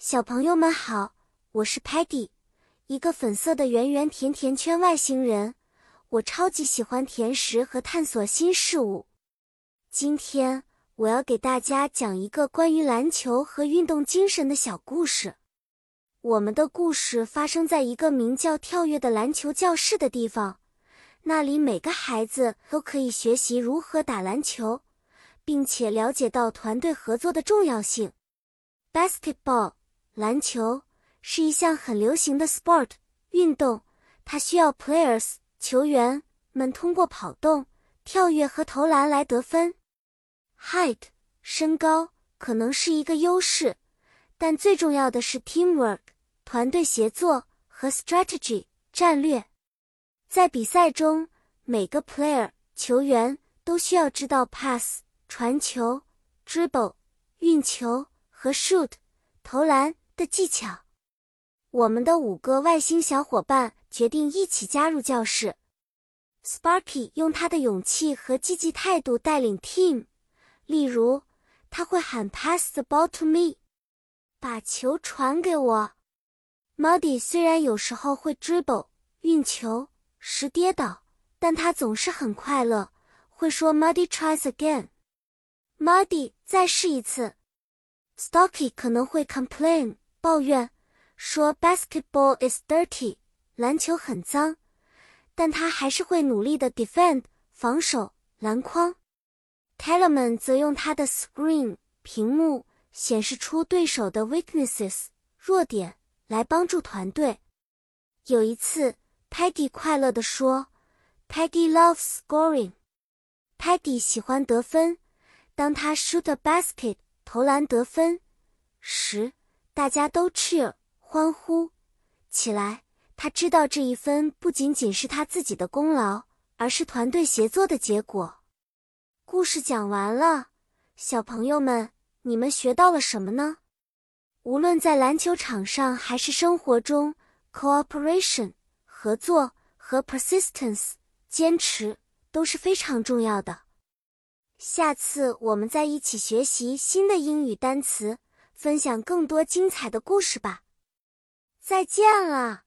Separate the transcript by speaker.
Speaker 1: 小朋友们好，我是 Patty，一个粉色的圆圆甜甜圈外星人。我超级喜欢甜食和探索新事物。今天我要给大家讲一个关于篮球和运动精神的小故事。我们的故事发生在一个名叫“跳跃”的篮球教室的地方，那里每个孩子都可以学习如何打篮球，并且了解到团队合作的重要性。Basketball。篮球是一项很流行的 sport 运动，它需要 players 球员们通过跑动、跳跃和投篮来得分。Height 身高可能是一个优势，但最重要的是 teamwork 团队协作和 strategy 战略。在比赛中，每个 player 球员都需要知道 pass 传球、dribble 运球和 shoot 投篮。的技巧，我们的五个外星小伙伴决定一起加入教室。Sparky 用他的勇气和积极态度带领 team，例如他会喊 “Pass the ball to me”，把球传给我。Muddy 虽然有时候会 dribble 运球时跌倒，但他总是很快乐，会说 “Muddy tries again”，Muddy 再试一次。Stocky 可能会 complain。抱怨说：“Basketball is dirty，篮球很脏。”但他还是会努力的 defend 防守篮筐。Telemann 则用他的 screen 屏幕显示出对手的 weaknesses 弱点，来帮助团队。有一次，Peggy 快乐地说：“Peggy loves scoring。”Peggy 喜欢得分。当他 shoot a basket 投篮得分时。大家都 cheer 欢呼起来。他知道这一分不仅仅是他自己的功劳，而是团队协作的结果。故事讲完了，小朋友们，你们学到了什么呢？无论在篮球场上还是生活中，cooperation 合作和 persistence 坚持都是非常重要的。下次我们再一起学习新的英语单词。分享更多精彩的故事吧，再见了。